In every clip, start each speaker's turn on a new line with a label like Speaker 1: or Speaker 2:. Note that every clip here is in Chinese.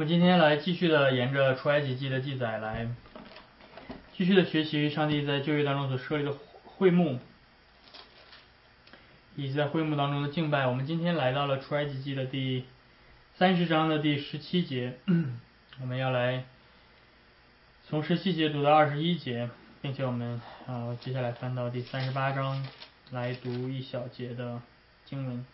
Speaker 1: 我们今天来继续的沿着出埃及记的记载来继续的学习上帝在旧约当中所设立的会幕，以及在会幕当中的敬拜。我们今天来到了出埃及记的第三十章的第十七节，我们要来从十七节读到二十一节，并且我们啊接下来翻到第三十八章来读一小节的经文。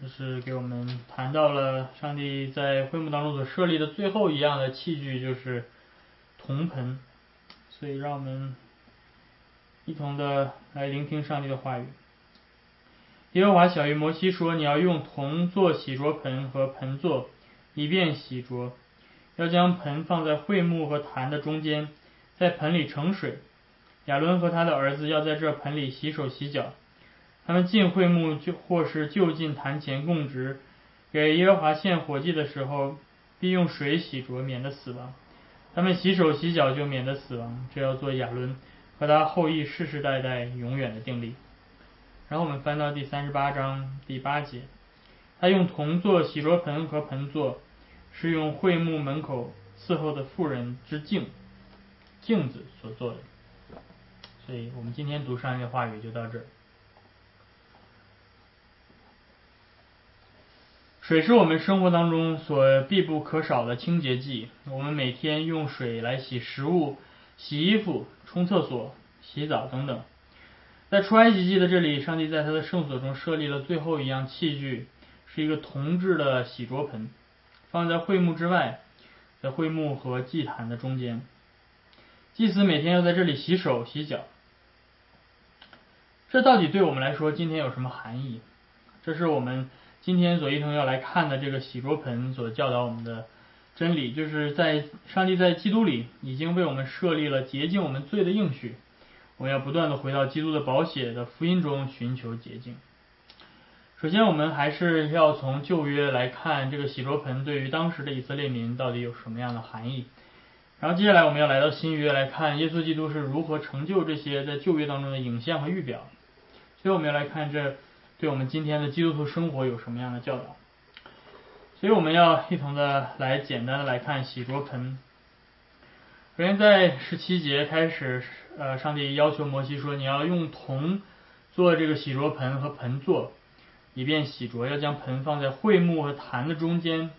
Speaker 1: 就是给我们谈到了上帝在会幕当中所设立的最后一样的器具，就是铜盆。所以，让我们一同的来聆听上帝的话语。耶和华小谕摩西说：“你要用铜做洗濯盆和盆座，以便洗濯。要将盆放在会幕和坛的中间，在盆里盛水。亚伦和他的儿子要在这盆里洗手洗脚。”他们进会幕就或是就近坛前供职，给耶和华献火祭的时候，必用水洗濯，免得死亡。他们洗手洗脚就免得死亡，这要做亚伦和他后裔世世代代永远的定力。然后我们翻到第三十八章第八节，他用铜做洗濯盆和盆座，是用会幕门口伺候的妇人之镜镜子所做的。所以我们今天读上一个话语就到这儿。水是我们生活当中所必不可少的清洁剂。我们每天用水来洗食物、洗衣服、冲厕所、洗澡等等。在出埃及记的这里，上帝在他的圣所中设立了最后一样器具，是一个铜制的洗濯盆，放在会幕之外，在会幕和祭坛的中间。祭司每天要在这里洗手洗脚。这到底对我们来说今天有什么含义？这是我们。今天左一同要来看的这个洗濯盆所教导我们的真理，就是在上帝在基督里已经为我们设立了洁净我们罪的应许，我们要不断的回到基督的宝血的福音中寻求洁净。首先，我们还是要从旧约来看这个洗濯盆对于当时的以色列民到底有什么样的含义。然后接下来我们要来到新约来看耶稣基督是如何成就这些在旧约当中的影像和预表。所以我们要来看这。对我们今天的基督徒生活有什么样的教导？所以我们要一同的来简单的来看洗濯盆。首先在十七节开始，呃，上帝要求摩西说：“你要用铜做这个洗濯盆和盆座，以便洗濯。要将盆放在桧木和坛的中间，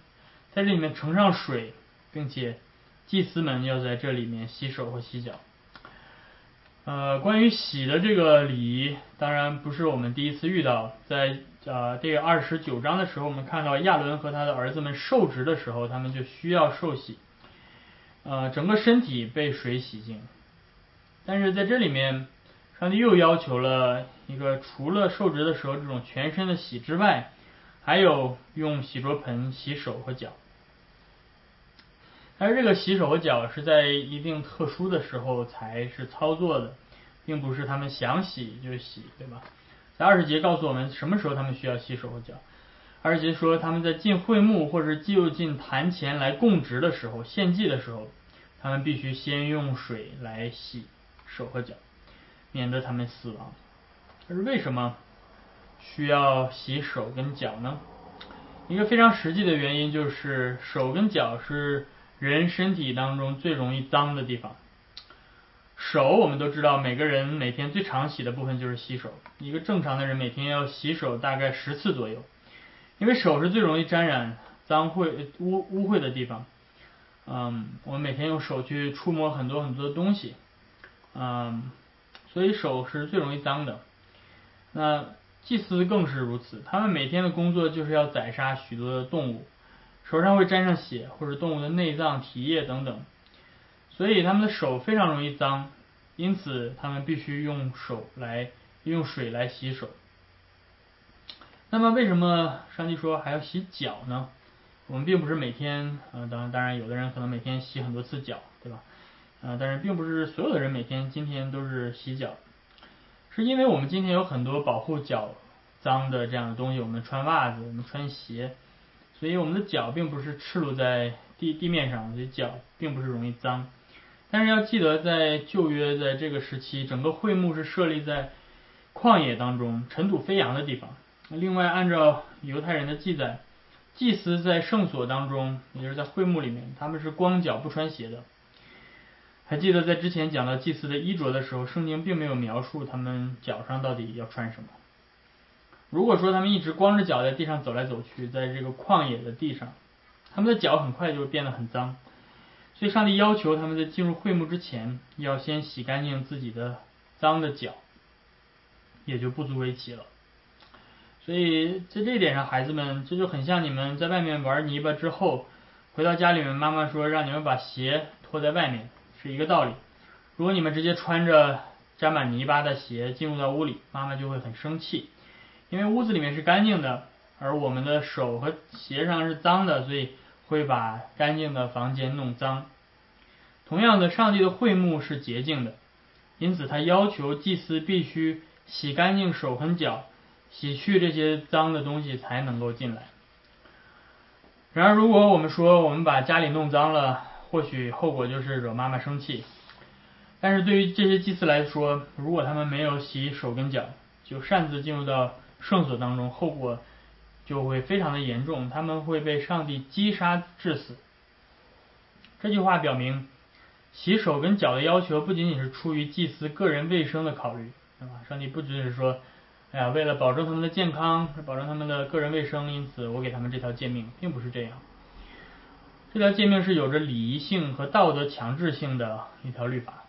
Speaker 1: 在这里面盛上水，并且祭司们要在这里面洗手和洗脚。”呃，关于洗的这个礼仪，当然不是我们第一次遇到。在呃这个二十九章的时候，我们看到亚伦和他的儿子们受职的时候，他们就需要受洗，呃，整个身体被水洗净。但是在这里面，上帝又要求了一个，除了受职的时候这种全身的洗之外，还有用洗濯盆洗手和脚。但是这个洗手和脚是在一定特殊的时候才是操作的，并不是他们想洗就洗，对吧？在二十节告诉我们什么时候他们需要洗手和脚。二十节说他们在进会幕或者就近坛前来供职的时候、献祭的时候，他们必须先用水来洗手和脚，免得他们死亡。可是为什么需要洗手跟脚呢？一个非常实际的原因就是手跟脚是。人身体当中最容易脏的地方，手我们都知道，每个人每天最常洗的部分就是洗手。一个正常的人每天要洗手大概十次左右，因为手是最容易沾染脏秽污污秽的地方。嗯，我们每天用手去触摸很多很多的东西，嗯，所以手是最容易脏的。那祭司更是如此，他们每天的工作就是要宰杀许多的动物。手上会沾上血，或者动物的内脏、体液等等，所以他们的手非常容易脏，因此他们必须用手来用水来洗手。那么为什么上帝说还要洗脚呢？我们并不是每天，呃，当然当然有的人可能每天洗很多次脚，对吧？呃，但是并不是所有的人每天今天都是洗脚，是因为我们今天有很多保护脚脏的这样的东西，我们穿袜子，我们穿鞋。所以我们的脚并不是赤裸在地地面上，所以脚并不是容易脏。但是要记得，在旧约在这个时期，整个会幕是设立在旷野当中，尘土飞扬的地方。另外，按照犹太人的记载，祭司在圣所当中，也就是在会幕里面，他们是光脚不穿鞋的。还记得在之前讲到祭司的衣着的时候，圣经并没有描述他们脚上到底要穿什么。如果说他们一直光着脚在地上走来走去，在这个旷野的地上，他们的脚很快就会变得很脏。所以上帝要求他们在进入会幕之前，要先洗干净自己的脏的脚，也就不足为奇了。所以在这一点上，孩子们，这就很像你们在外面玩泥巴之后，回到家里面，妈妈说让你们把鞋脱在外面。是一个道理。如果你们直接穿着沾满泥巴的鞋进入到屋里，妈妈就会很生气，因为屋子里面是干净的，而我们的手和鞋上是脏的，所以会把干净的房间弄脏。同样的，上帝的会幕是洁净的，因此他要求祭司必须洗干净手和脚，洗去这些脏的东西才能够进来。然而，如果我们说我们把家里弄脏了，或许后果就是惹妈妈生气，但是对于这些祭司来说，如果他们没有洗手跟脚，就擅自进入到圣所当中，后果就会非常的严重，他们会被上帝击杀致死。这句话表明，洗手跟脚的要求不仅仅是出于祭司个人卫生的考虑，对吧？上帝不只是说，哎呀，为了保证他们的健康，保证他们的个人卫生，因此我给他们这条诫命，并不是这样。这条诫命是有着礼仪性和道德强制性的一条律法，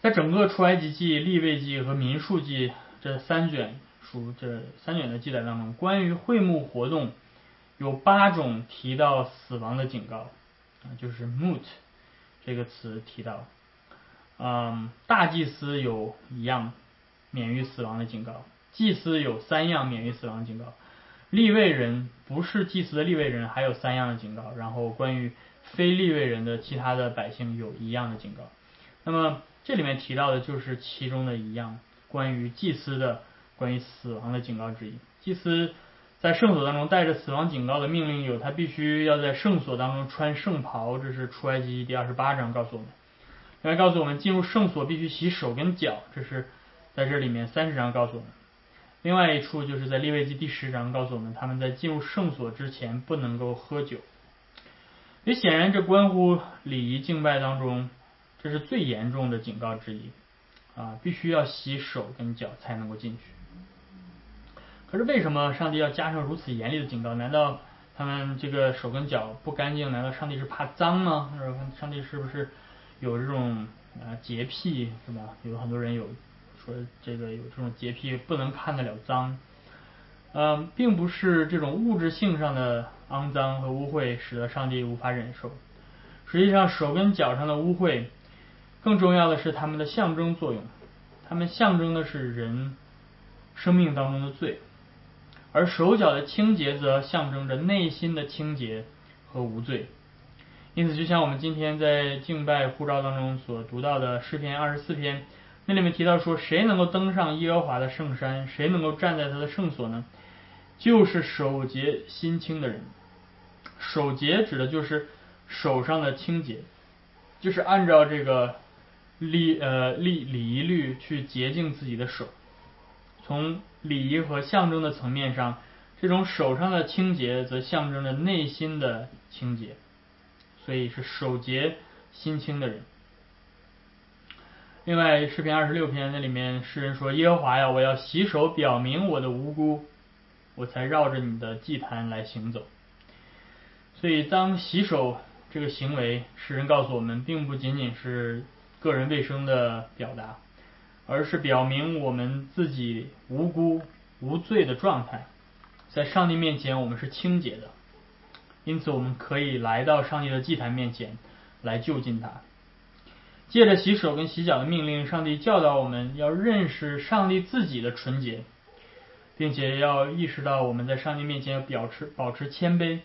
Speaker 1: 在整个出埃及记、立位记和民数记这三卷书这三卷的记载当中，关于会幕活动有八种提到死亡的警告啊，就是 “mut” 这个词提到，嗯，大祭司有一样免于死亡的警告，祭司有三样免于死亡警告。立位人不是祭司的立位人，还有三样的警告。然后关于非立位人的其他的百姓有一样的警告。那么这里面提到的就是其中的一样，关于祭司的关于死亡的警告之一。祭司在圣所当中带着死亡警告的命令有，他必须要在圣所当中穿圣袍，这是出埃及第二十八章告诉我们。另外告诉我们进入圣所必须洗手跟脚，这是在这里面三十章告诉我们。另外一处就是在利未记第十章告诉我们，他们在进入圣所之前不能够喝酒。也显然，这关乎礼仪敬拜当中，这是最严重的警告之一啊！必须要洗手跟脚才能够进去。可是为什么上帝要加上如此严厉的警告？难道他们这个手跟脚不干净？难道上帝是怕脏吗？上帝是不是有这种啊洁癖是吧？有很多人有。说这个有这种洁癖，不能看得了脏，嗯，并不是这种物质性上的肮脏和污秽使得上帝无法忍受。实际上，手跟脚上的污秽，更重要的是它们的象征作用，它们象征的是人生命当中的罪，而手脚的清洁则象征着内心的清洁和无罪。因此，就像我们今天在敬拜护照当中所读到的诗篇二十四篇。那里面提到说，谁能够登上耶和华的圣山？谁能够站在他的圣所呢？就是守洁心清的人。守洁指的就是手上的清洁，就是按照这个礼呃礼礼仪律去洁净自己的手。从礼仪和象征的层面上，这种手上的清洁则象征着内心的清洁，所以是守洁心清的人。另外，诗篇二十六篇那里面诗人说：“耶和华呀，我要洗手，表明我的无辜，我才绕着你的祭坛来行走。”所以，当洗手这个行为，诗人告诉我们，并不仅仅是个人卫生的表达，而是表明我们自己无辜无罪的状态，在上帝面前我们是清洁的，因此我们可以来到上帝的祭坛面前来就近他。借着洗手跟洗脚的命令，上帝教导我们要认识上帝自己的纯洁，并且要意识到我们在上帝面前要保持保持谦卑，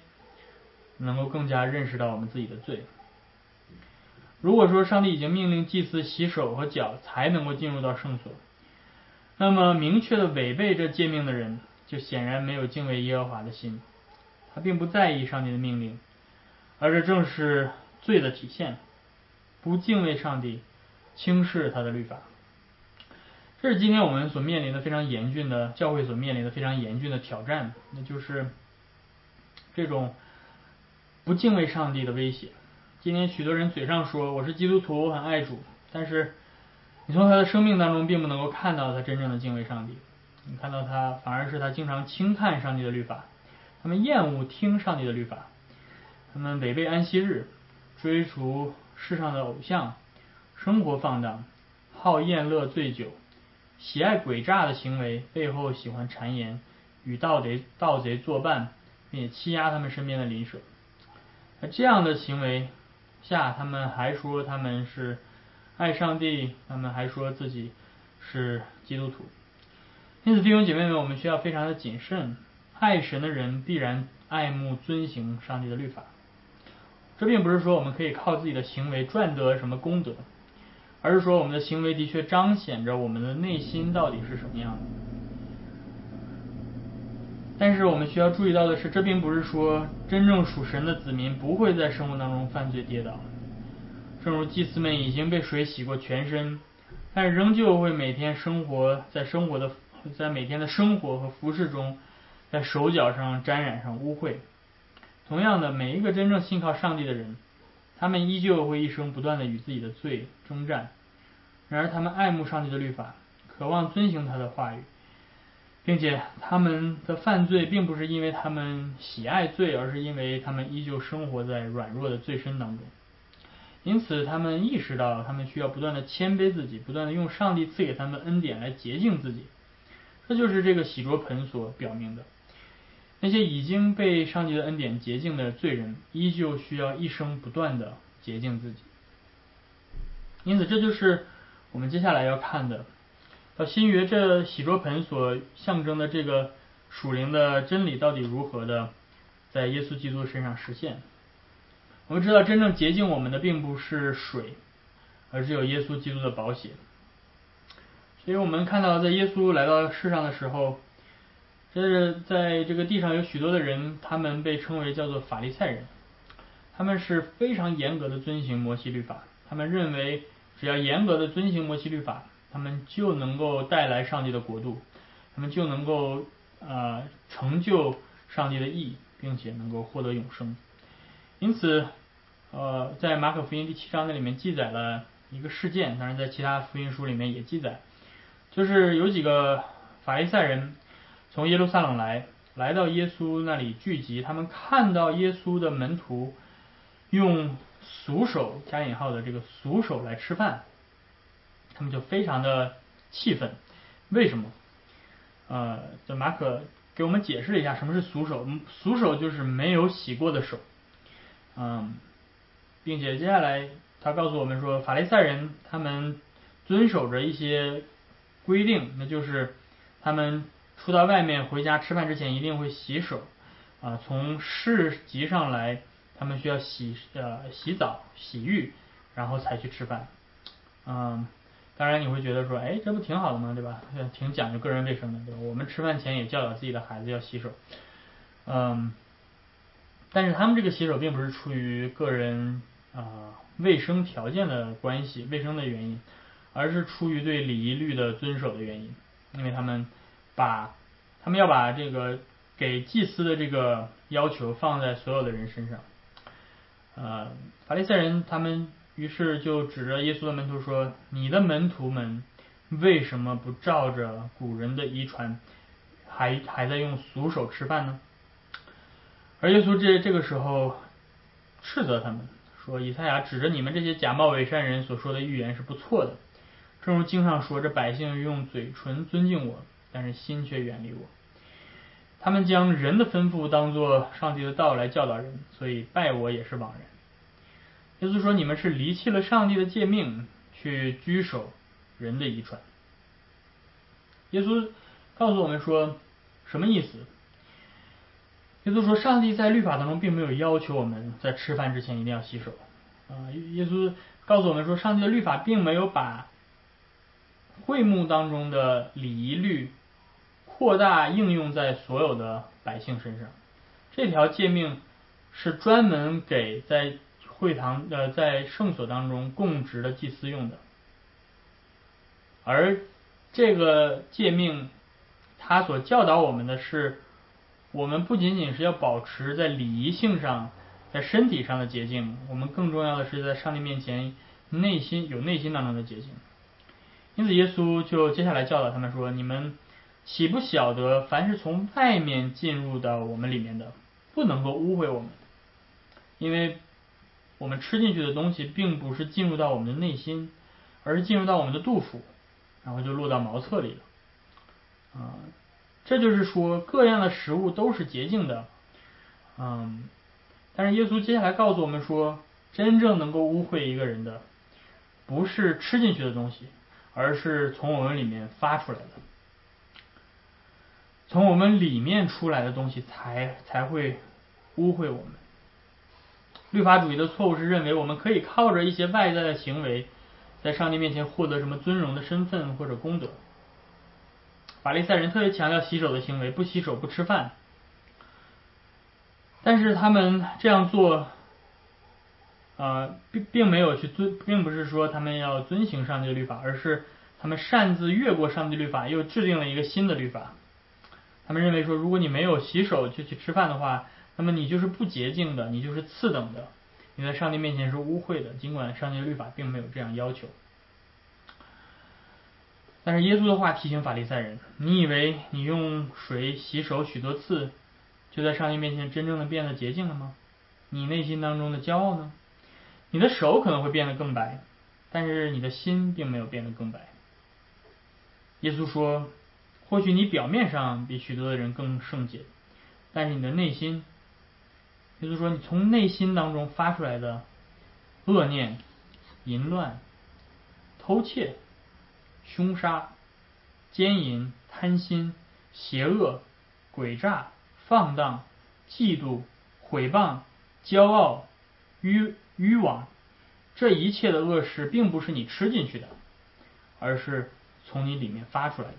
Speaker 1: 能够更加认识到我们自己的罪。如果说上帝已经命令祭司洗手和脚才能够进入到圣所，那么明确的违背这诫命的人，就显然没有敬畏耶和华的心，他并不在意上帝的命令，而这正是罪的体现。不敬畏上帝，轻视他的律法，这是今天我们所面临的非常严峻的教会所面临的非常严峻的挑战。那就是这种不敬畏上帝的威胁。今天许多人嘴上说我是基督徒，我很爱主，但是 你从他的生命当中并不能够看到他真正的敬畏上帝。你看到他反而是他经常轻看上帝的律法，他们厌恶听上帝的律法，他们违背安息日，追逐世上的偶像，生活放荡，好宴乐醉酒，喜爱诡诈的行为，背后喜欢谗言，与盗贼盗贼作伴，并且欺压他们身边的邻舍。那这样的行为下，他们还说他们是爱上帝，他们还说自己是基督徒。因此，弟兄姐妹们，我们需要非常的谨慎。爱神的人必然爱慕遵行上帝的律法。这并不是说我们可以靠自己的行为赚得什么功德，而是说我们的行为的确彰显着我们的内心到底是什么样的。但是我们需要注意到的是，这并不是说真正属神的子民不会在生活当中犯罪跌倒。正如祭司们已经被水洗过全身，但仍旧会每天生活在生活的。在每天的生活和服饰中，在手脚上沾染上污秽。同样的，每一个真正信靠上帝的人，他们依旧会一生不断的与自己的罪征战。然而，他们爱慕上帝的律法，渴望遵行他的话语，并且他们的犯罪并不是因为他们喜爱罪，而是因为他们依旧生活在软弱的罪身当中。因此，他们意识到他们需要不断的谦卑自己，不断的用上帝赐给他们恩典来洁净自己。这就是这个洗濯盆所表明的。那些已经被上帝的恩典洁净的罪人，依旧需要一生不断的洁净自己。因此，这就是我们接下来要看的。到新约，这洗濯盆所象征的这个属灵的真理，到底如何的在耶稣基督身上实现？我们知道，真正洁净我们的，并不是水，而是有耶稣基督的宝血。所以我们看到，在耶稣来到世上的时候，这是在这个地上有许多的人，他们被称为叫做法利赛人，他们是非常严格的遵行摩西律法，他们认为只要严格的遵行摩西律法，他们就能够带来上帝的国度，他们就能够呃成就上帝的义，并且能够获得永生。因此，呃，在马可福音第七章那里面记载了一个事件，当然在其他福音书里面也记载。就是有几个法利赛人从耶路撒冷来，来到耶稣那里聚集。他们看到耶稣的门徒用俗手加引号的这个俗手来吃饭，他们就非常的气愤。为什么？呃，这马可给我们解释了一下什么是俗手。俗手就是没有洗过的手。嗯，并且接下来他告诉我们说，法利赛人他们遵守着一些。规定，那就是他们出到外面回家吃饭之前一定会洗手，啊，从市集上来，他们需要洗呃洗澡洗浴，然后才去吃饭，嗯，当然你会觉得说，哎，这不挺好的吗？对吧？挺讲究个人卫生的，对吧？我们吃饭前也教导自己的孩子要洗手，嗯，但是他们这个洗手并不是出于个人啊卫生条件的关系，卫生的原因。而是出于对礼仪律的遵守的原因，因为他们把他们要把这个给祭司的这个要求放在所有的人身上。呃，法利赛人他们于是就指着耶稣的门徒说：“你的门徒们为什么不照着古人的遗传，还还在用俗手吃饭呢？”而耶稣这这个时候斥责他们说：“以赛亚指着你们这些假冒伪善人所说的预言是不错的。”正如经上说：“这百姓用嘴唇尊敬我，但是心却远离我。他们将人的吩咐当作上帝的道来教导人，所以拜我也是枉然。”耶稣说：“你们是离弃了上帝的诫命，去居守人的遗传。”耶稣告诉我们说什么意思？耶稣说：“上帝在律法当中并没有要求我们在吃饭之前一定要洗手。”啊，耶稣告诉我们说：“上帝的律法并没有把。”会幕当中的礼仪律扩大应用在所有的百姓身上，这条诫命是专门给在会堂呃在圣所当中供职的祭司用的，而这个诫命，他所教导我们的是我们不仅仅是要保持在礼仪性上、在身体上的洁净，我们更重要的是在上帝面前内心有内心当中的洁净。因此，耶稣就接下来教导他们说：“你们岂不晓得，凡是从外面进入到我们里面的，不能够污秽我们，因为我们吃进去的东西，并不是进入到我们的内心，而是进入到我们的肚腹，然后就落到茅厕里了。啊，这就是说，各样的食物都是洁净的。嗯，但是耶稣接下来告诉我们说，真正能够污秽一个人的，不是吃进去的东西。”而是从我们里面发出来的，从我们里面出来的东西才才会污秽我们。律法主义的错误是认为我们可以靠着一些外在的行为，在上帝面前获得什么尊荣的身份或者功德。法利赛人特别强调洗手的行为，不洗手不吃饭，但是他们这样做。呃，并并没有去遵，并不是说他们要遵行上帝的律法，而是他们擅自越过上帝律法，又制定了一个新的律法。他们认为说，如果你没有洗手就去吃饭的话，那么你就是不洁净的，你就是次等的，你在上帝面前是污秽的。尽管上帝律法并没有这样要求，但是耶稣的话提醒法利赛人：你以为你用水洗手许多次，就在上帝面前真正的变得洁净了吗？你内心当中的骄傲呢？你的手可能会变得更白，但是你的心并没有变得更白。耶稣说：“或许你表面上比许多的人更圣洁，但是你的内心，也就是说，你从内心当中发出来的恶念、淫乱、偷窃、凶杀、奸淫、贪心、邪恶、诡诈、放荡、嫉妒、毁谤、骄傲、愚。”欲望，这一切的恶事，并不是你吃进去的，而是从你里面发出来的。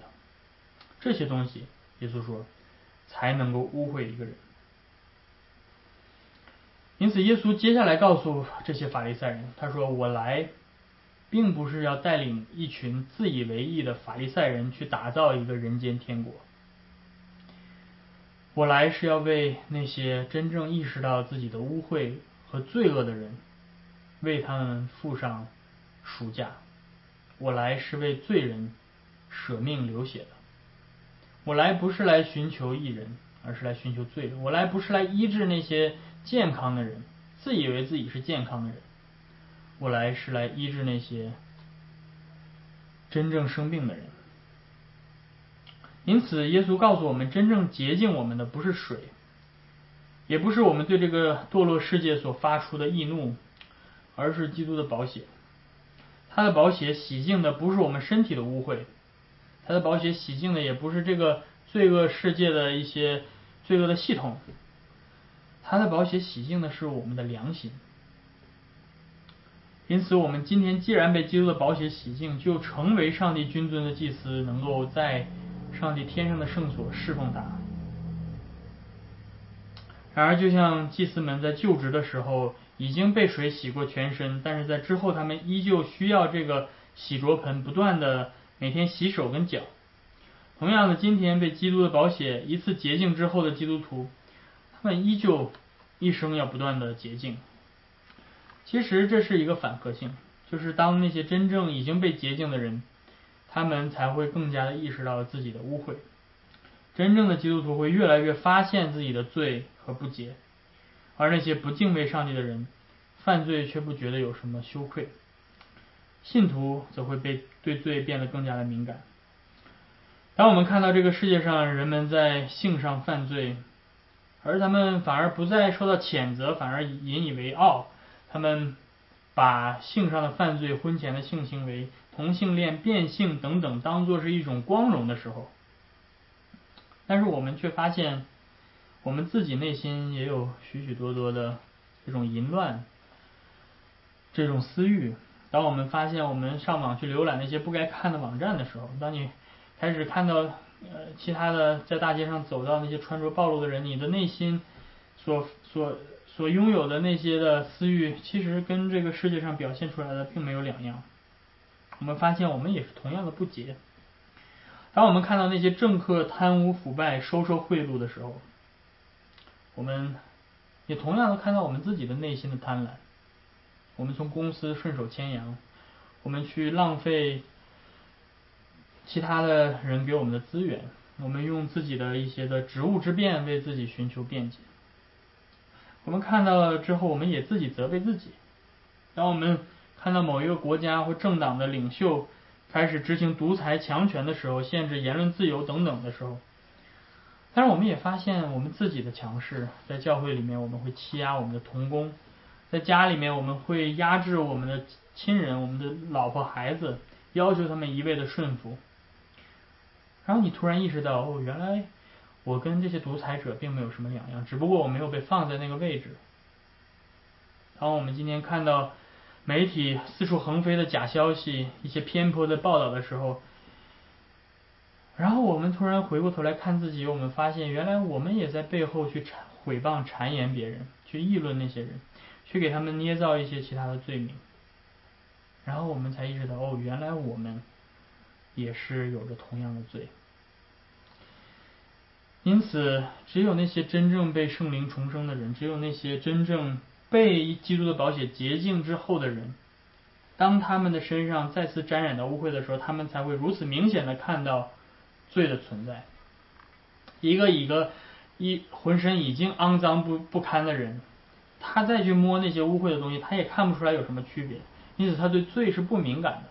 Speaker 1: 这些东西，耶稣说，才能够污秽一个人。因此，耶稣接下来告诉这些法利赛人，他说：“我来，并不是要带领一群自以为意的法利赛人去打造一个人间天国。我来是要为那些真正意识到自己的污秽和罪恶的人。”为他们付上赎价，我来是为罪人舍命流血的。我来不是来寻求义人，而是来寻求罪人。我来不是来医治那些健康的人，自以为自己是健康的人。我来是来医治那些真正生病的人。因此，耶稣告诉我们，真正洁净我们的不是水，也不是我们对这个堕落世界所发出的易怒。而是基督的宝血，他的宝血洗净的不是我们身体的污秽，他的宝血洗净的也不是这个罪恶世界的一些罪恶的系统，他的宝血洗净的是我们的良心。因此，我们今天既然被基督的宝血洗净，就成为上帝君尊的祭司，能够在上帝天上的圣所侍奉他。然而，就像祭司们在就职的时候。已经被水洗过全身，但是在之后他们依旧需要这个洗濯盆，不断的每天洗手跟脚。同样的，今天被基督的宝血一次洁净之后的基督徒，那依旧一生要不断的洁净。其实这是一个反合性，就是当那些真正已经被洁净的人，他们才会更加的意识到自己的污秽。真正的基督徒会越来越发现自己的罪和不洁。而那些不敬畏上帝的人，犯罪却不觉得有什么羞愧；信徒则会被对罪变得更加的敏感。当我们看到这个世界上人们在性上犯罪，而他们反而不再受到谴责，反而引以为傲，他们把性上的犯罪、婚前的性行为、同性恋、变性等等当做是一种光荣的时候，但是我们却发现。我们自己内心也有许许多多的这种淫乱、这种私欲。当我们发现我们上网去浏览那些不该看的网站的时候，当你开始看到呃其他的在大街上走到那些穿着暴露的人，你的内心所所所拥有的那些的私欲，其实跟这个世界上表现出来的并没有两样。我们发现我们也是同样的不洁。当我们看到那些政客贪污腐败、收受贿赂的时候，我们也同样的看到我们自己的内心的贪婪。我们从公司顺手牵羊，我们去浪费其他的人给我们的资源，我们用自己的一些的职务之便为自己寻求便捷。我们看到了之后，我们也自己责备自己。当我们看到某一个国家或政党的领袖开始执行独裁强权的时候，限制言论自由等等的时候，但是我们也发现我们自己的强势，在教会里面我们会欺压我们的同工。在家里面，我们会压制我们的亲人、我们的老婆孩子，要求他们一味的顺服。然后你突然意识到，哦，原来我跟这些独裁者并没有什么两样，只不过我没有被放在那个位置。当我们今天看到媒体四处横飞的假消息、一些偏颇的报道的时候，然后我们突然回过头来看自己，我们发现，原来我们也在背后去诽谤、谗言别人，去议论那些人。去给他们捏造一些其他的罪名，然后我们才意识到，哦，原来我们也是有着同样的罪。因此，只有那些真正被圣灵重生的人，只有那些真正被基督的宝血洁净之后的人，当他们的身上再次沾染到污秽的时候，他们才会如此明显的看到罪的存在。一个一个一浑身已经肮脏不不堪的人。他再去摸那些污秽的东西，他也看不出来有什么区别，因此他对罪是不敏感的。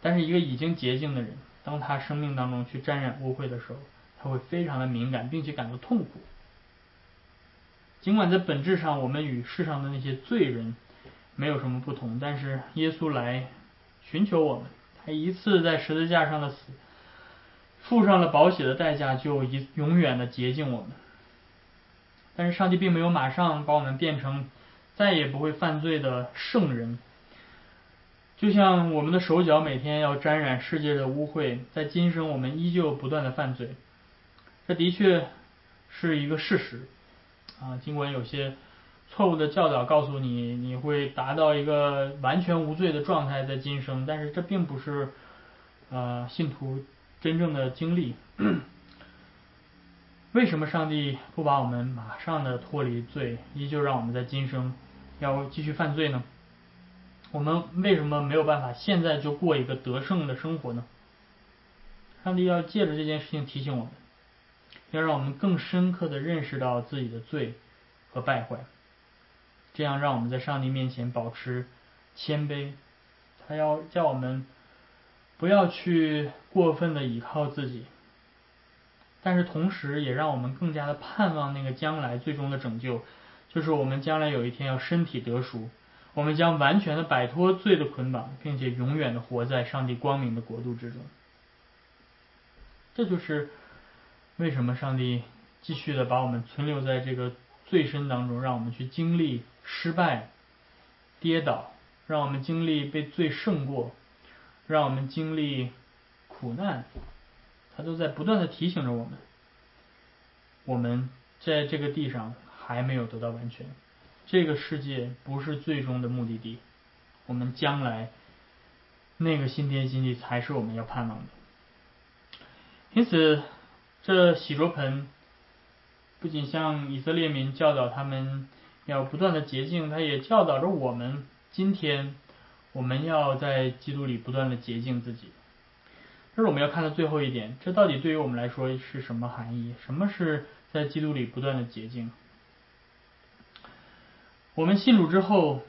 Speaker 1: 但是一个已经洁净的人，当他生命当中去沾染污秽的时候，他会非常的敏感，并且感到痛苦。尽管在本质上我们与世上的那些罪人没有什么不同，但是耶稣来寻求我们，他一次在十字架上的死，付上了宝血的代价，就一永远的洁净我们。但是上帝并没有马上把我们变成再也不会犯罪的圣人，就像我们的手脚每天要沾染世界的污秽，在今生我们依旧不断的犯罪，这的确是一个事实啊。尽管有些错误的教导告诉你你会达到一个完全无罪的状态在今生，但是这并不是呃信徒真正的经历。为什么上帝不把我们马上的脱离罪，依旧让我们在今生要继续犯罪呢？我们为什么没有办法现在就过一个得胜的生活呢？上帝要借着这件事情提醒我们，要让我们更深刻的认识到自己的罪和败坏，这样让我们在上帝面前保持谦卑。他要叫我们不要去过分的倚靠自己。但是同时，也让我们更加的盼望那个将来最终的拯救，就是我们将来有一天要身体得赎，我们将完全的摆脱罪的捆绑，并且永远的活在上帝光明的国度之中。这就是为什么上帝继续的把我们存留在这个罪身当中，让我们去经历失败、跌倒，让我们经历被罪胜过，让我们经历苦难。他都在不断的提醒着我们，我们在这个地上还没有得到完全，这个世界不是最终的目的地，我们将来那个新天新地才是我们要盼望的。因此，这洗濯盆不仅向以色列民教导他们要不断的洁净，他也教导着我们，今天我们要在基督里不断的洁净自己。这是我们要看的最后一点，这到底对于我们来说是什么含义？什么是在基督里不断的洁净？我们信主之后，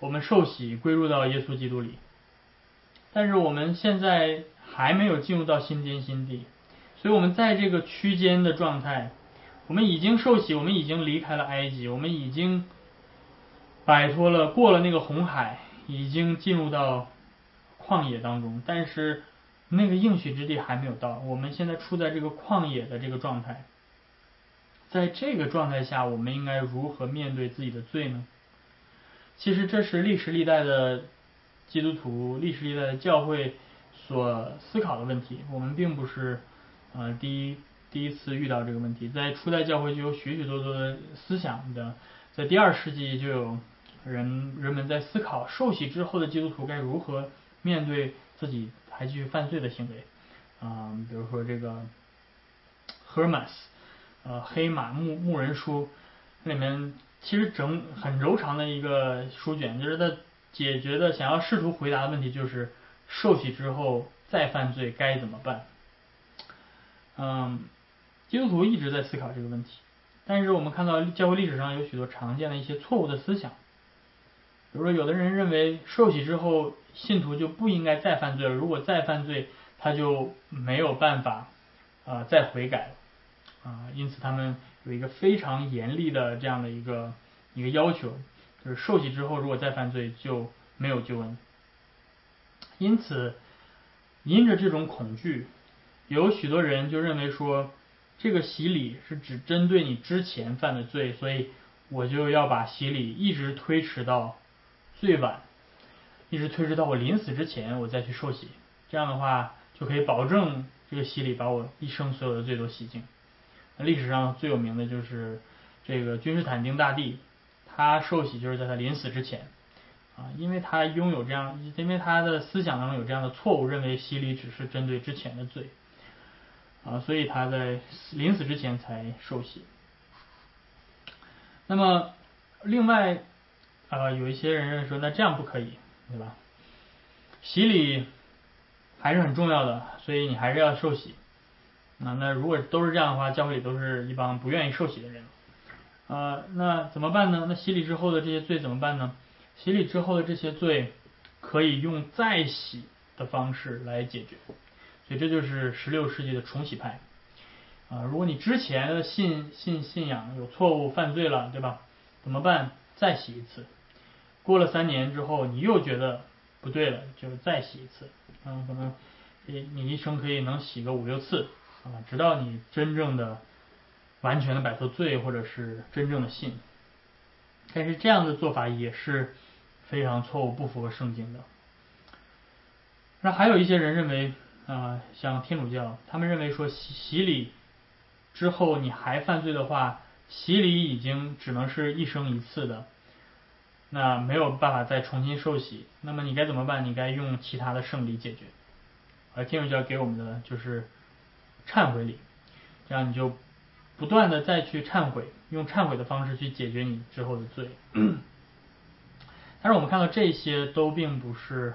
Speaker 1: 我们受洗归入到耶稣基督里，但是我们现在还没有进入到新天新地，所以我们在这个区间的状态，我们已经受洗，我们已经离开了埃及，我们已经摆脱了过了那个红海，已经进入到。旷野当中，但是那个应许之地还没有到。我们现在处在这个旷野的这个状态，在这个状态下，我们应该如何面对自己的罪呢？其实这是历史历代的基督徒、历史历代的教会所思考的问题。我们并不是呃第一第一次遇到这个问题，在初代教会就有许许多多的思想的，在第二世纪就有人人们在思考受洗之后的基督徒该如何。面对自己还继续犯罪的行为，啊，比如说这个 Hermas，呃黑马牧牧人书里面，其实整很柔长的一个书卷，就是在解决的想要试图回答的问题，就是受洗之后再犯罪该怎么办？嗯，基督徒一直在思考这个问题，但是我们看到教会历史上有许多常见的一些错误的思想，比如说有的人认为受洗之后信徒就不应该再犯罪了，如果再犯罪他就没有办法啊再悔改啊，因此他们有一个非常严厉的这样的一个一个要求，就是受洗之后如果再犯罪就没有救恩，因此因着这种恐惧。有许多人就认为说，这个洗礼是只针对你之前犯的罪，所以我就要把洗礼一直推迟到最晚，一直推迟到我临死之前，我再去受洗。这样的话就可以保证这个洗礼把我一生所有的罪都洗净。历史上最有名的就是这个君士坦丁大帝，他受洗就是在他临死之前啊，因为他拥有这样，因为他的思想当中有这样的错误，认为洗礼只是针对之前的罪。啊，所以他在临死之前才受洗。那么，另外，啊，有一些人认为说，那这样不可以，对吧？洗礼还是很重要的，所以你还是要受洗。那那如果都是这样的话，教会里都是一帮不愿意受洗的人。啊，那怎么办呢？那洗礼之后的这些罪怎么办呢？洗礼之后的这些罪可以用再洗的方式来解决。所以这就是十六世纪的重洗派啊！如果你之前的信信信仰有错误犯罪了，对吧？怎么办？再洗一次。过了三年之后，你又觉得不对了，就再洗一次。嗯，可能你你一生可以能洗个五六次啊，直到你真正的完全的摆脱罪，或者是真正的信。但是这样的做法也是非常错误，不符合圣经的。那还有一些人认为。啊，像天主教，他们认为说洗洗礼之后你还犯罪的话，洗礼已经只能是一生一次的，那没有办法再重新受洗。那么你该怎么办？你该用其他的圣礼解决。而天主教给我们的就是忏悔礼，这样你就不断的再去忏悔，用忏悔的方式去解决你之后的罪。但是我们看到这些都并不是。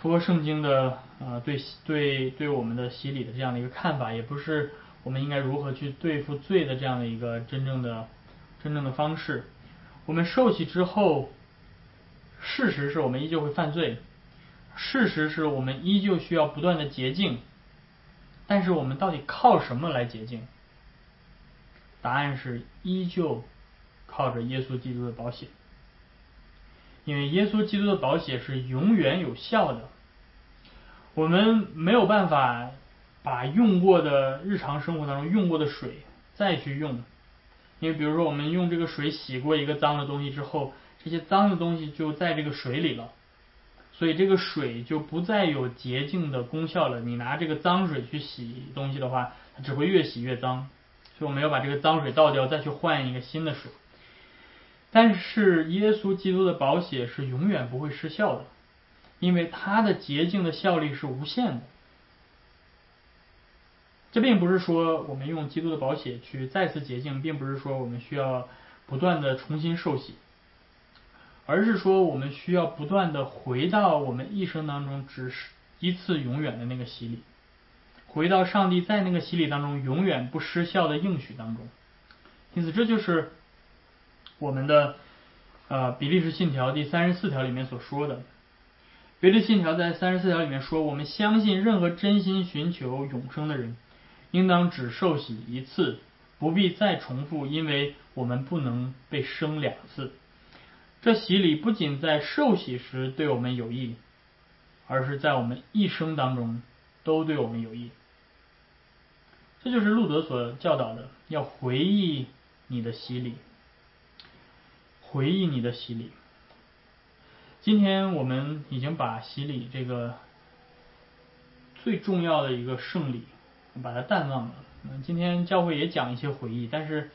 Speaker 1: 符合圣经的啊，对对对我们的洗礼的这样的一个看法，也不是我们应该如何去对付罪的这样的一个真正的真正的方式。我们受洗之后，事实是我们依旧会犯罪，事实是我们依旧需要不断的洁净。但是我们到底靠什么来洁净？答案是依旧靠着耶稣基督的保险。因为耶稣基督的保险是永远有效的，我们没有办法把用过的日常生活当中用过的水再去用，因为比如说我们用这个水洗过一个脏的东西之后，这些脏的东西就在这个水里了，所以这个水就不再有洁净的功效了。你拿这个脏水去洗东西的话，它只会越洗越脏，所以我们要把这个脏水倒掉，再去换一个新的水。但是耶稣基督的宝血是永远不会失效的，因为它的洁净的效力是无限的。这并不是说我们用基督的宝血去再次洁净，并不是说我们需要不断的重新受洗，而是说我们需要不断的回到我们一生当中只是一次永远的那个洗礼，回到上帝在那个洗礼当中永远不失效的应许当中。因此，这就是。我们的呃比利时信条第三十四条里面所说的，比利时信条在三十四条里面说，我们相信任何真心寻求永生的人，应当只受洗一次，不必再重复，因为我们不能被生两次。这洗礼不仅在受洗时对我们有益，而是在我们一生当中都对我们有益。这就是路德所教导的，要回忆你的洗礼。回忆你的洗礼。今天我们已经把洗礼这个最重要的一个圣礼，把它淡忘了。今天教会也讲一些回忆，但是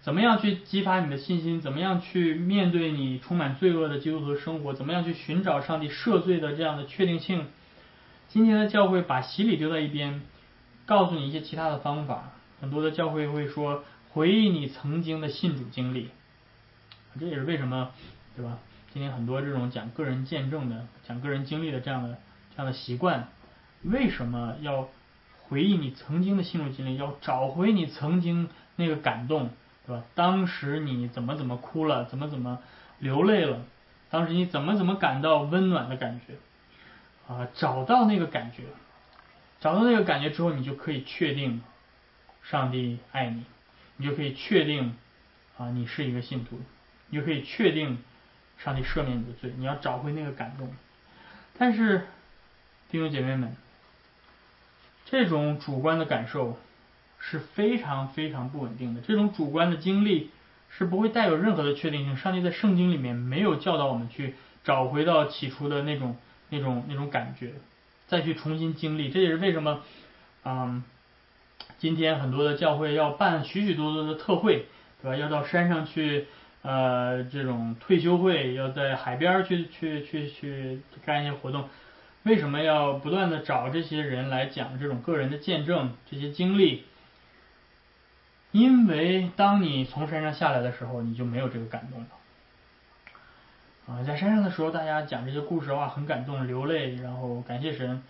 Speaker 1: 怎么样去激发你的信心？怎么样去面对你充满罪恶的基督徒生活？怎么样去寻找上帝赦罪的这样的确定性？今天的教会把洗礼丢在一边，告诉你一些其他的方法。很多的教会会说回忆你曾经的信主经历，这也是为什么，对吧？今天很多这种讲个人见证的、讲个人经历的这样的这样的习惯，为什么要回忆你曾经的心路经历？要找回你曾经那个感动，对吧？当时你怎么怎么哭了，怎么怎么流泪了？当时你怎么怎么感到温暖的感觉？啊，找到那个感觉，找到那个感觉之后，你就可以确定上帝爱你，你就可以确定啊，你是一个信徒，你就可以确定。上帝赦免你的罪，你要找回那个感动。但是弟兄姐妹们，这种主观的感受是非常非常不稳定的。这种主观的经历是不会带有任何的确定性。上帝在圣经里面没有教导我们去找回到起初的那种那种那种感觉，再去重新经历。这也是为什么，嗯，今天很多的教会要办许许多多的特会，对吧？要到山上去。呃，这种退休会要在海边去去去去干一些活动，为什么要不断的找这些人来讲这种个人的见证、这些经历？因为当你从山上下来的时候，你就没有这个感动了。啊，在山上的时候，大家讲这些故事的话，很感动，流泪，然后感谢神。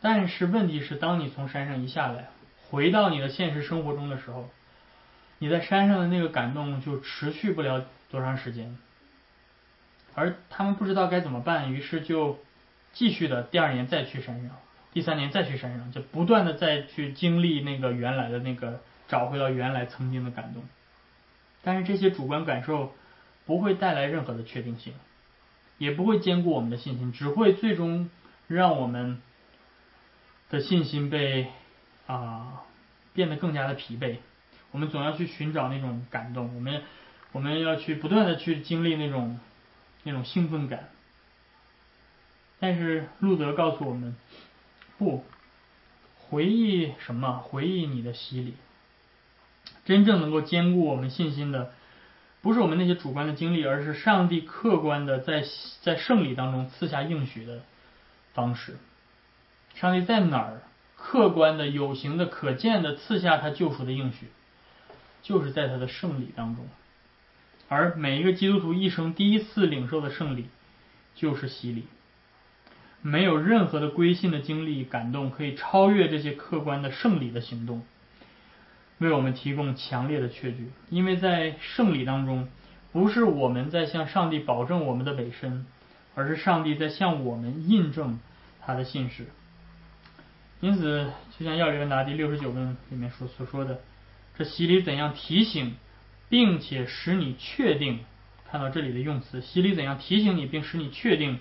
Speaker 1: 但是问题是，当你从山上一下来，回到你的现实生活中的时候，你在山上的那个感动就持续不了。多长时间？而他们不知道该怎么办，于是就继续的第二年再去山上，第三年再去山上，就不断的再去经历那个原来的那个找回到原来曾经的感动。但是这些主观感受不会带来任何的确定性，也不会兼顾我们的信心，只会最终让我们的信心被啊变得更加的疲惫。我们总要去寻找那种感动，我们。我们要去不断的去经历那种那种兴奋感，但是路德告诉我们，不回忆什么？回忆你的洗礼。真正能够兼顾我们信心的，不是我们那些主观的经历，而是上帝客观的在在圣礼当中赐下应许的方式。上帝在哪儿客观的、有形的、可见的赐下他救赎的应许，就是在他的圣礼当中。而每一个基督徒一生第一次领受的圣礼，就是洗礼。没有任何的归信的经历感动可以超越这些客观的圣礼的行动，为我们提供强烈的确据。因为在圣礼当中，不是我们在向上帝保证我们的委身，而是上帝在向我们印证他的信使。因此，就像要里问答第六十九问里面所所说的，这洗礼怎样提醒？并且使你确定，看到这里的用词，洗礼怎样提醒你，并使你确定，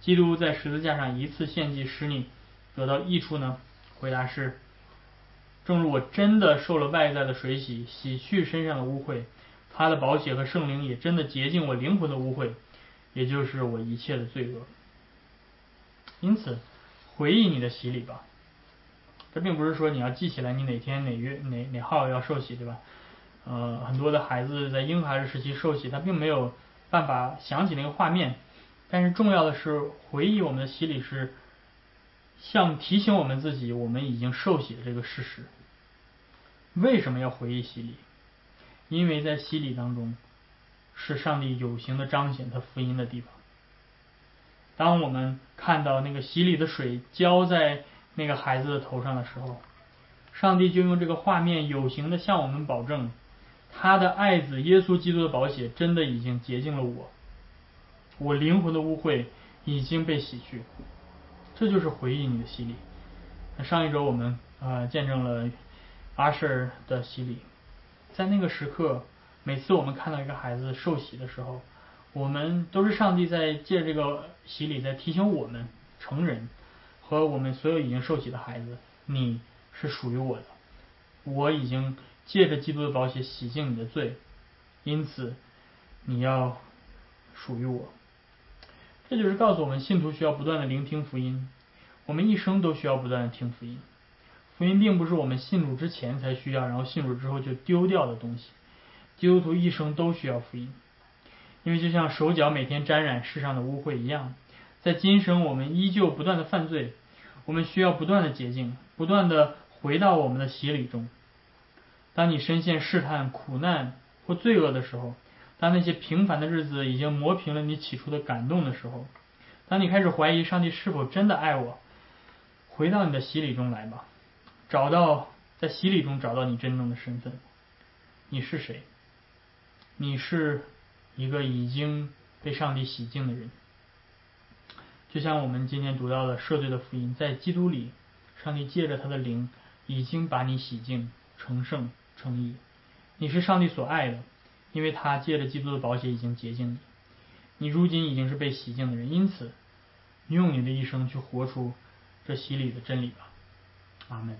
Speaker 1: 基督在十字架上一次献祭使你得到益处呢？回答是：正如我真的受了外在的水洗，洗去身上的污秽，他的宝血和圣灵也真的洁净我灵魂的污秽，也就是我一切的罪恶。因此，回忆你的洗礼吧。这并不是说你要记起来你哪天哪月哪哪号要受洗，对吧？呃，很多的孩子在婴孩时期受洗，他并没有办法想起那个画面。但是重要的是回忆我们的洗礼是，像提醒我们自己，我们已经受洗的这个事实。为什么要回忆洗礼？因为在洗礼当中，是上帝有形的彰显他福音的地方。当我们看到那个洗礼的水浇在那个孩子的头上的时候，上帝就用这个画面有形的向我们保证。他的爱子耶稣基督的宝血真的已经洁净了我，我灵魂的污秽已经被洗去，这就是回忆你的洗礼。上一周我们啊见证了阿 Sir 的洗礼，在那个时刻，每次我们看到一个孩子受洗的时候，我们都是上帝在借这个洗礼在提醒我们成人和我们所有已经受洗的孩子，你是属于我的，我已经。借着基督的宝血洗净你的罪，因此你要属于我。这就是告诉我们，信徒需要不断的聆听福音，我们一生都需要不断的听福音。福音并不是我们信主之前才需要，然后信主之后就丢掉的东西。基督徒一生都需要福音，因为就像手脚每天沾染世上的污秽一样，在今生我们依旧不断的犯罪，我们需要不断的洁净，不断的回到我们的洗礼中。当你深陷试探、苦难或罪恶的时候，当那些平凡的日子已经磨平了你起初的感动的时候，当你开始怀疑上帝是否真的爱我，回到你的洗礼中来吧，找到在洗礼中找到你真正的身份。你是谁？你是一个已经被上帝洗净的人。就像我们今天读到的赦罪的福音，在基督里，上帝借着他的灵已经把你洗净、成圣、诚意。你是上帝所爱的，因为他借着基督的宝血已经洁净你。你如今已经是被洗净的人，因此，用你的一生去活出这洗礼的真理吧。阿门。